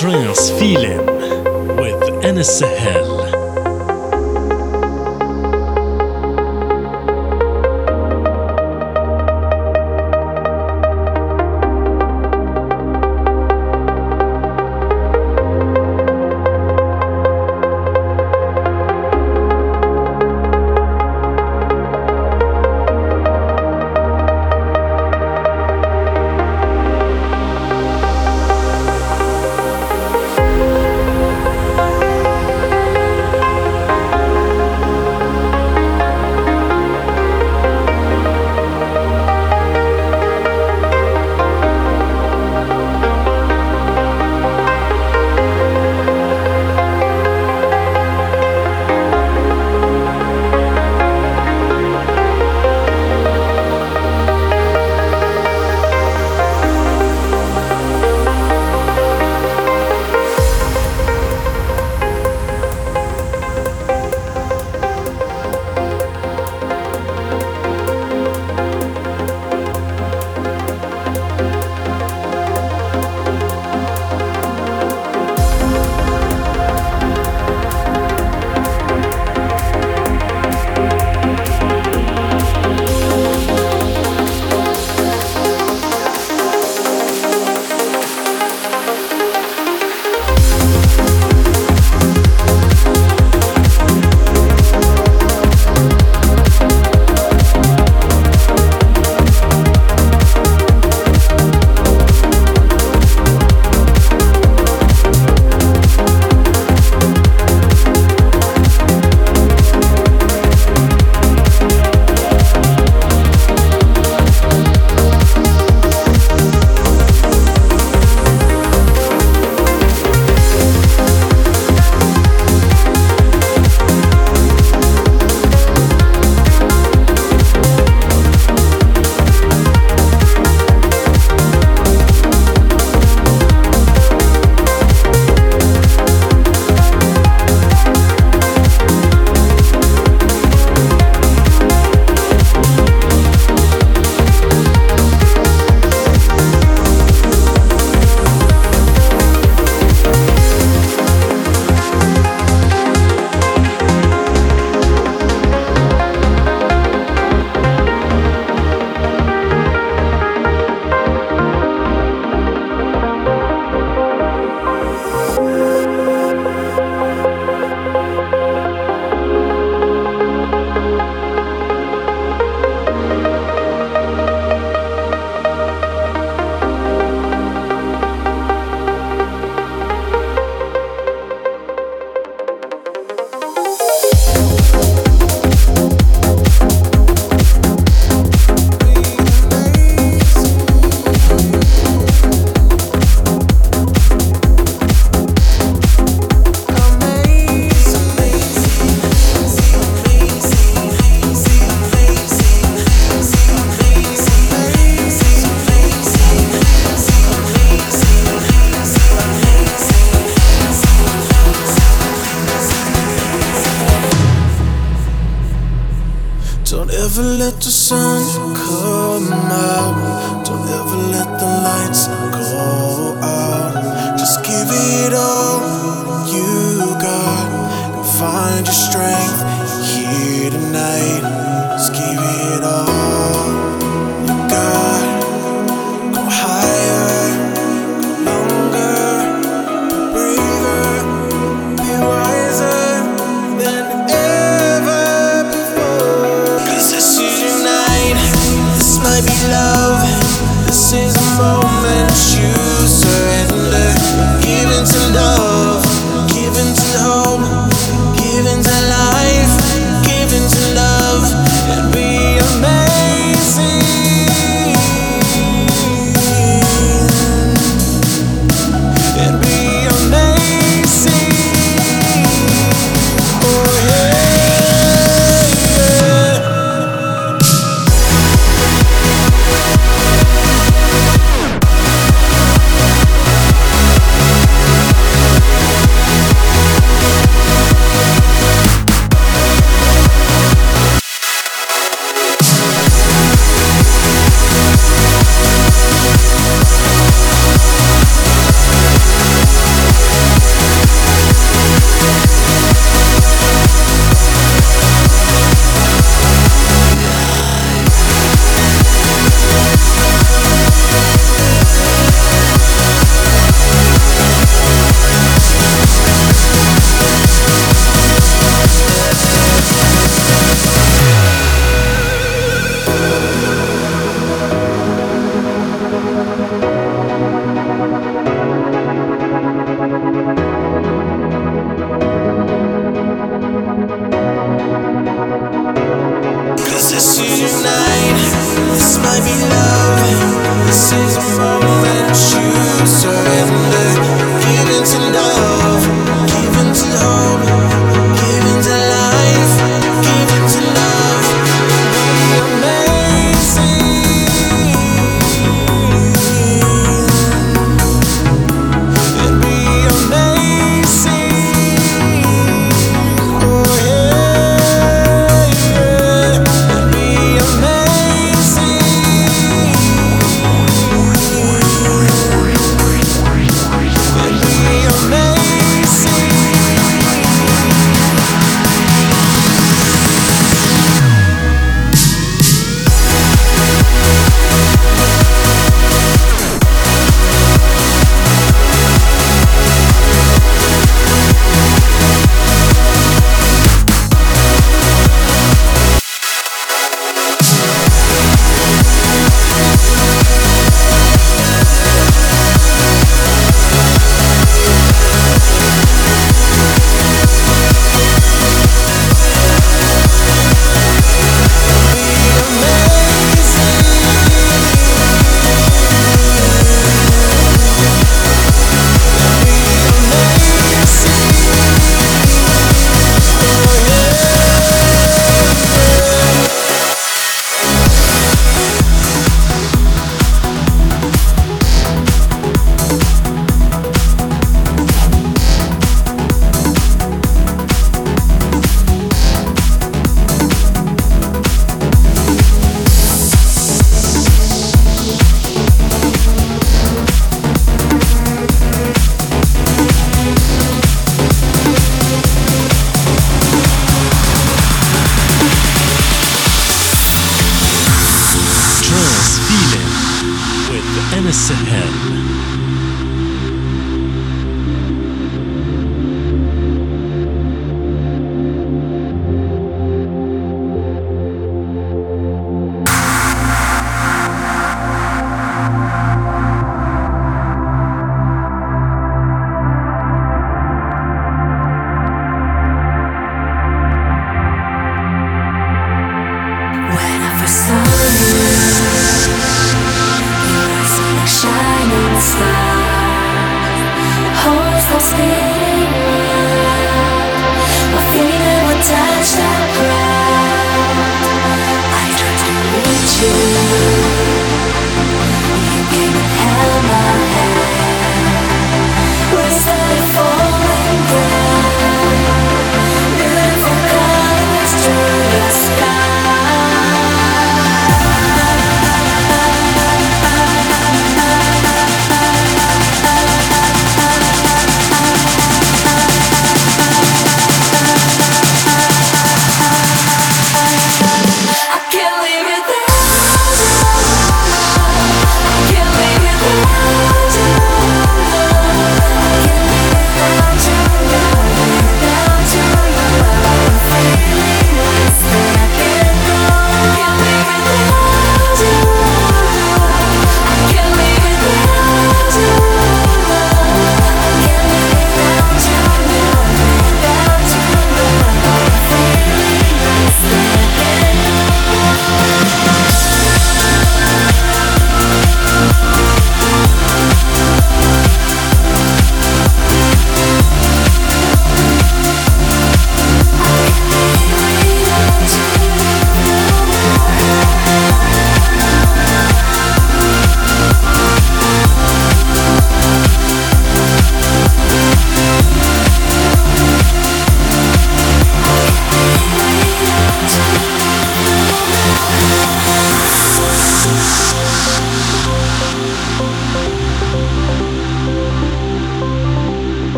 Trance Feeling with Anas Sahel.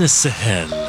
Anas Sahel.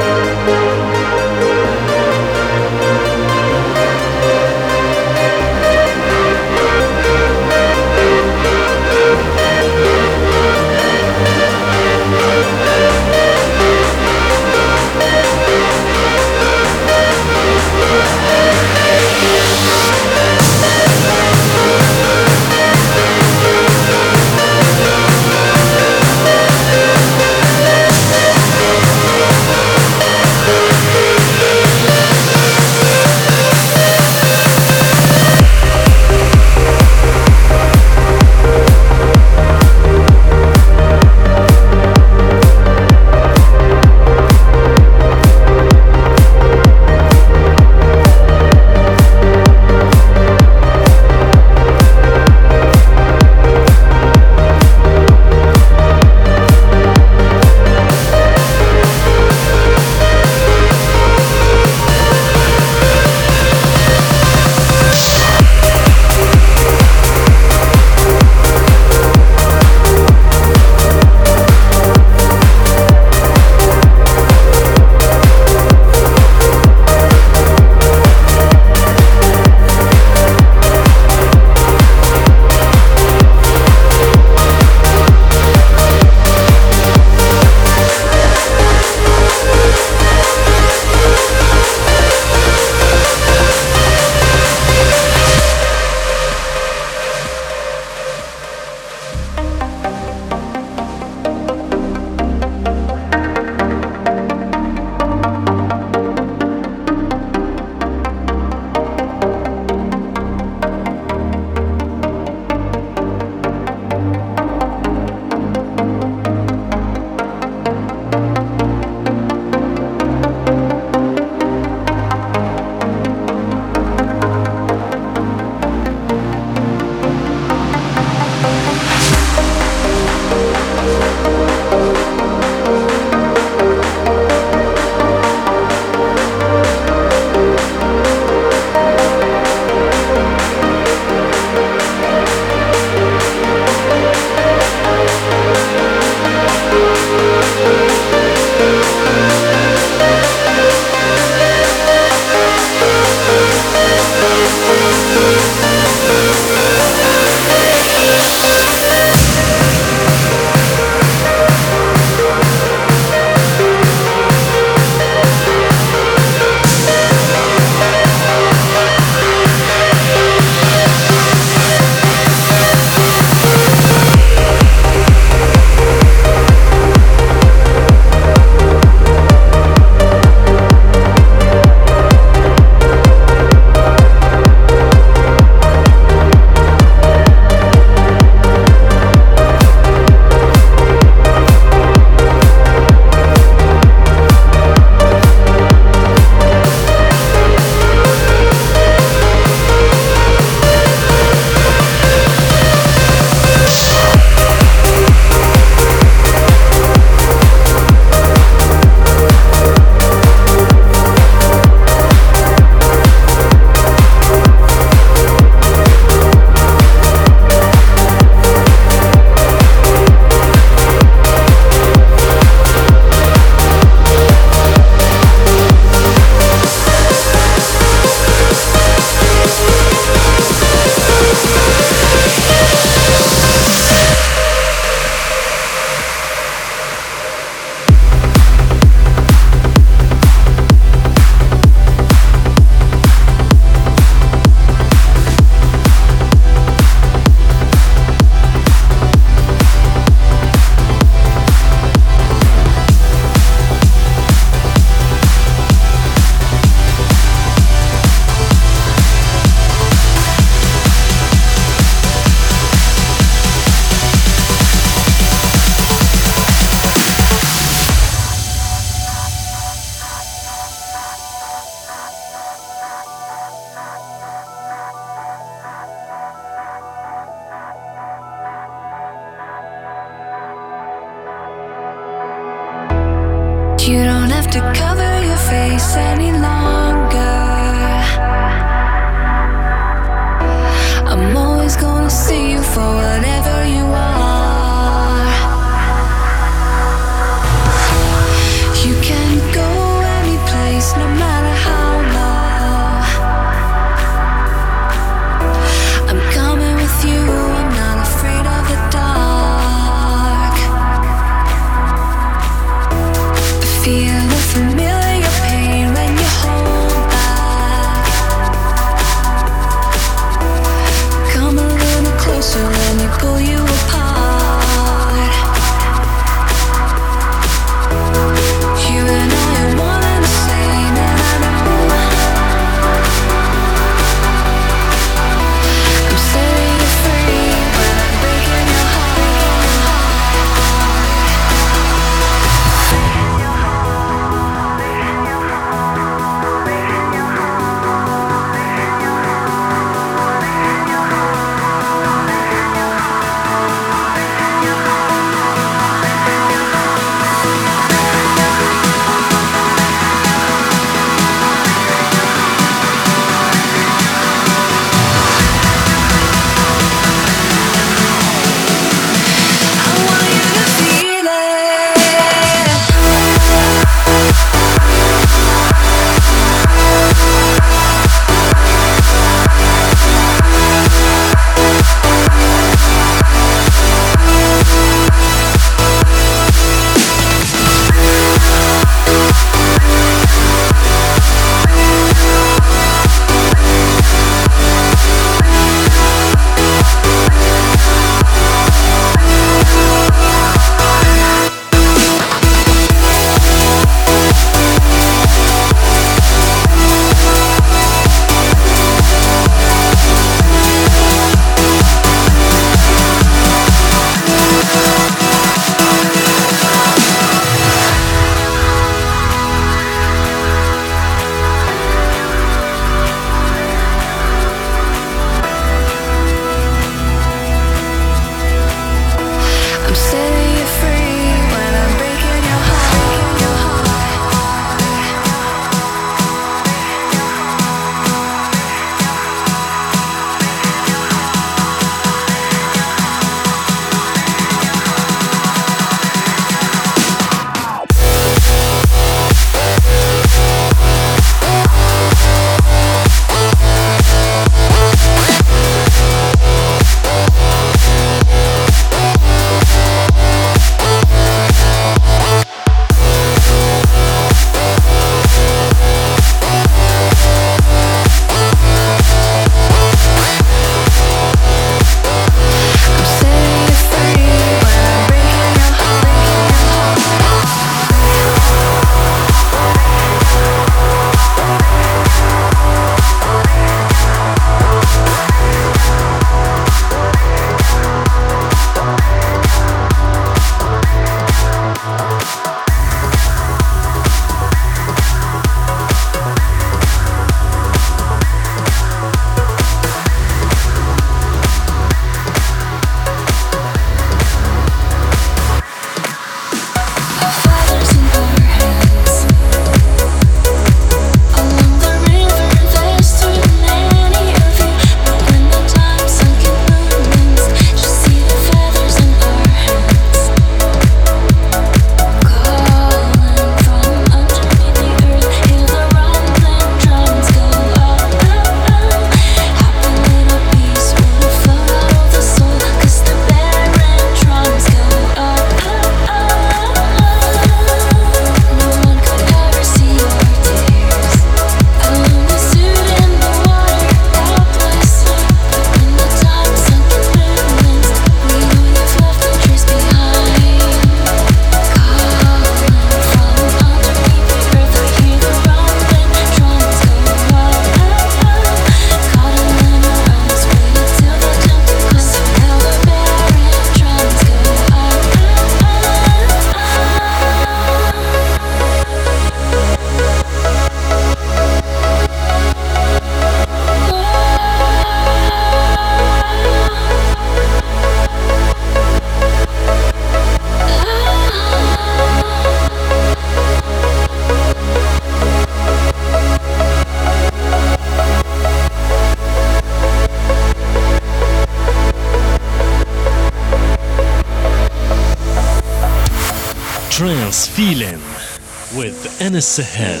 Sahel.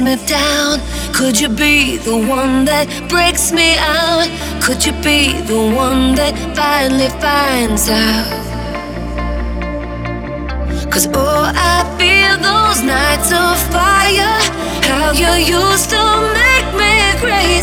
Me down? Could you be the one that breaks me out? Could you be the one that finally finds out? Cause oh, I feel those nights of fire. How you used to make me crazy.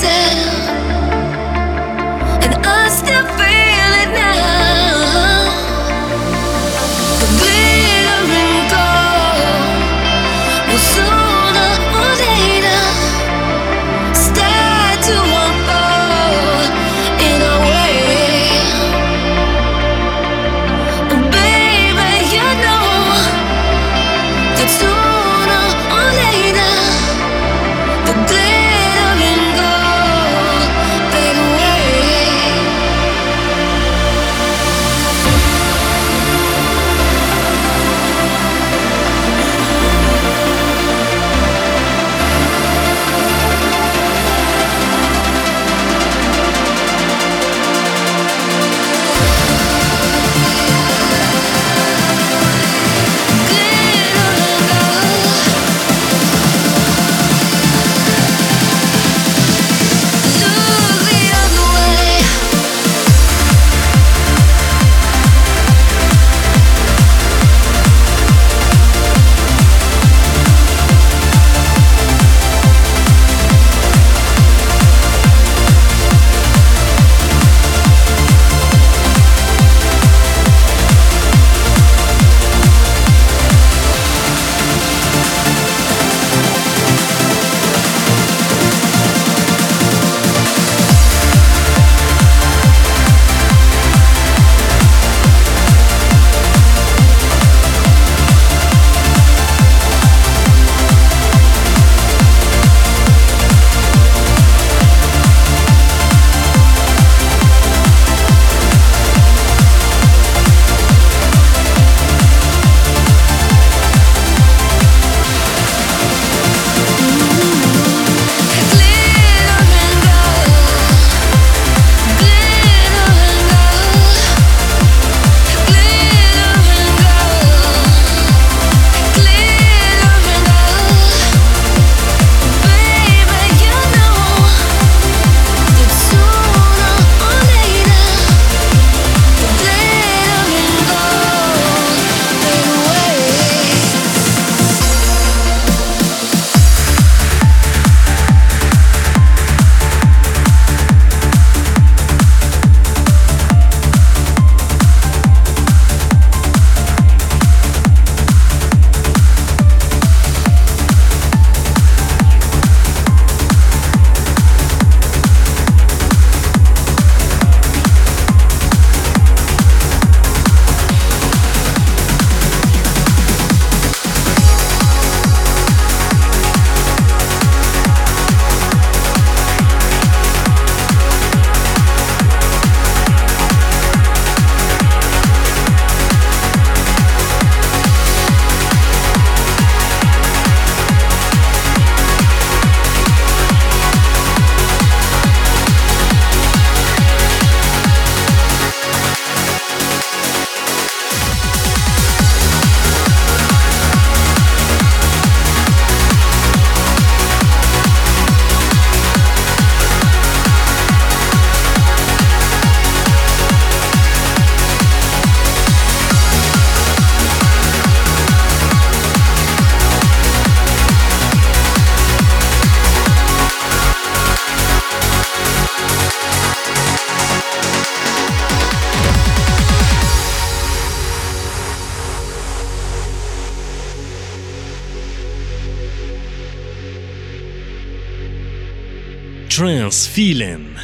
Trance Feeling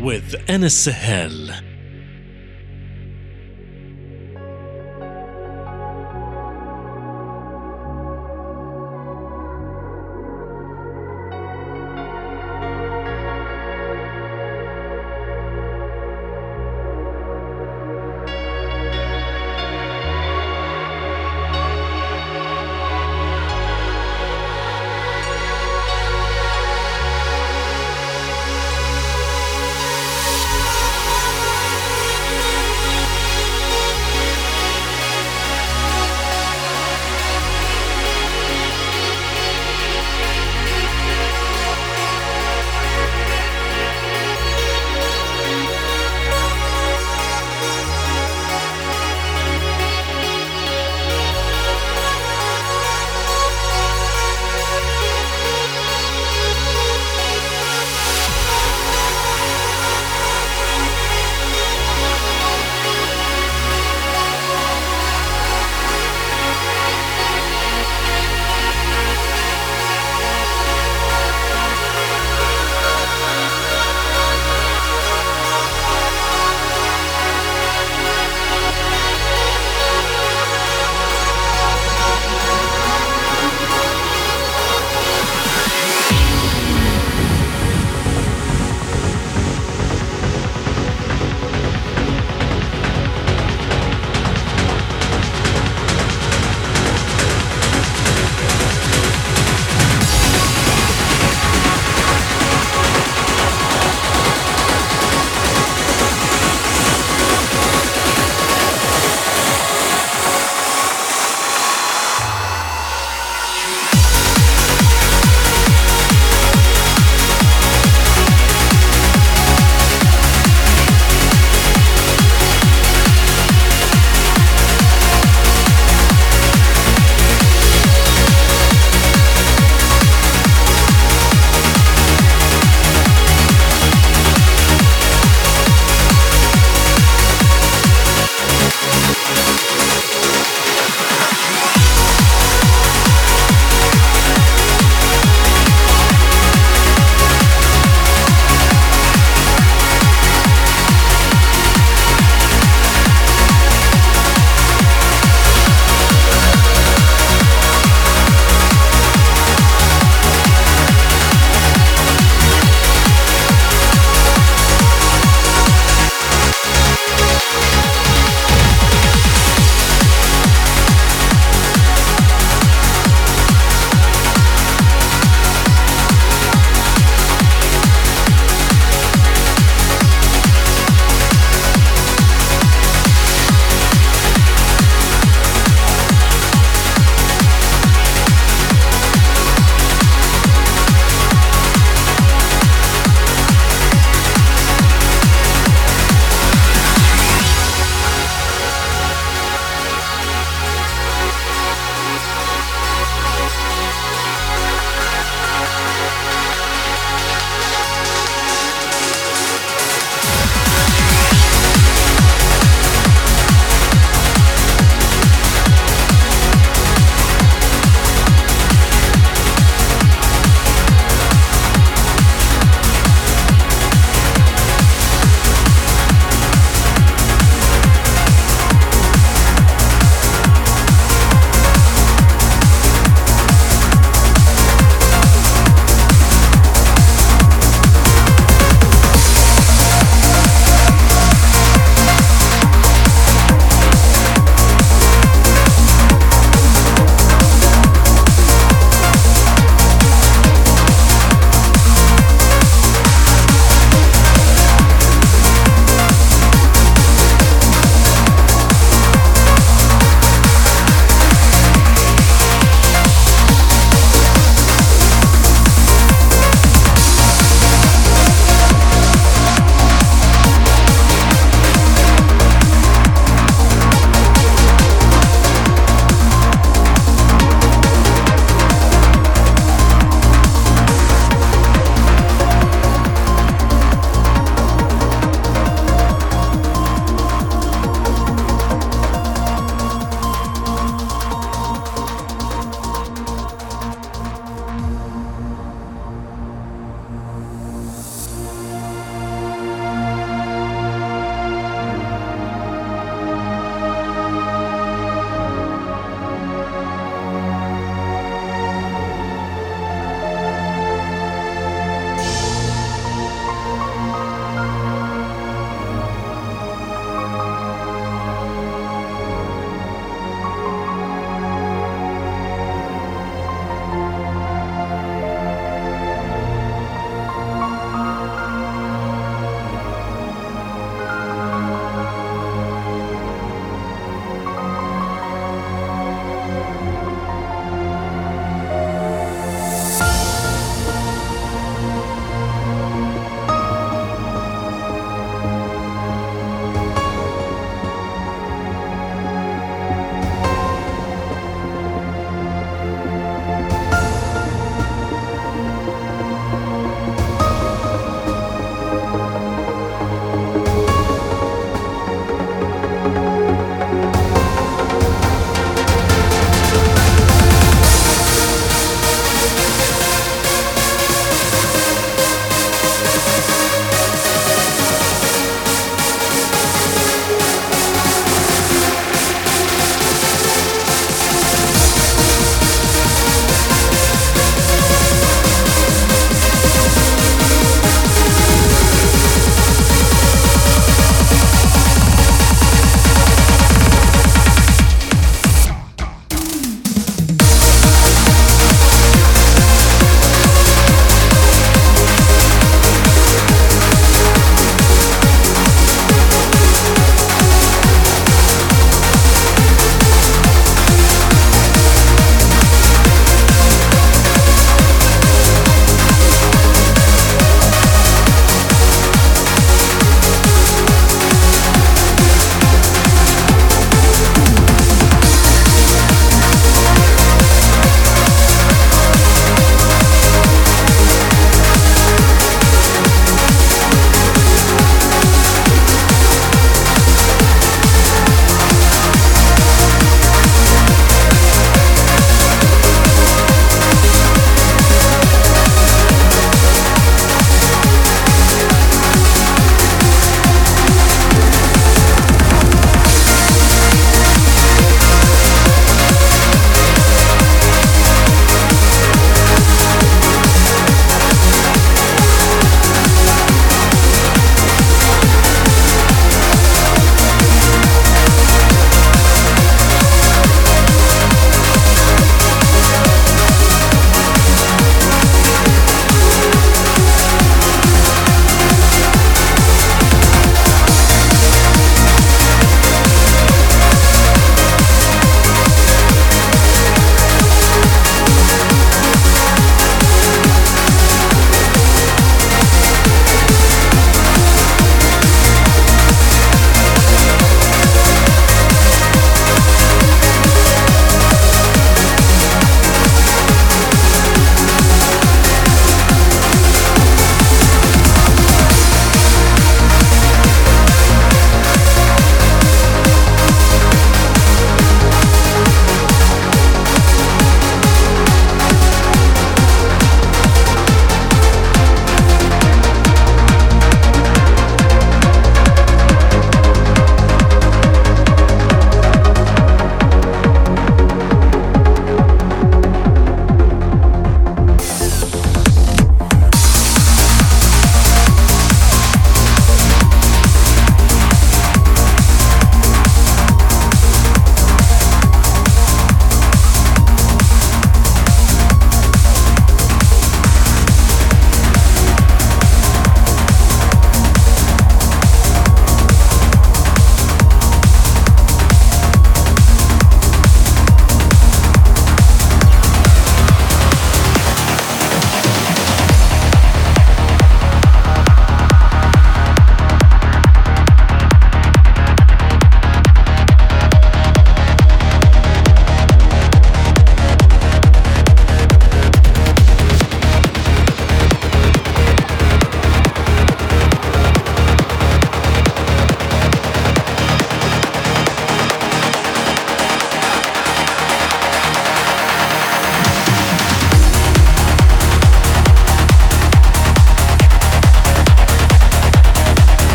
with Anas Sahel.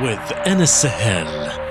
With Anas Sahel.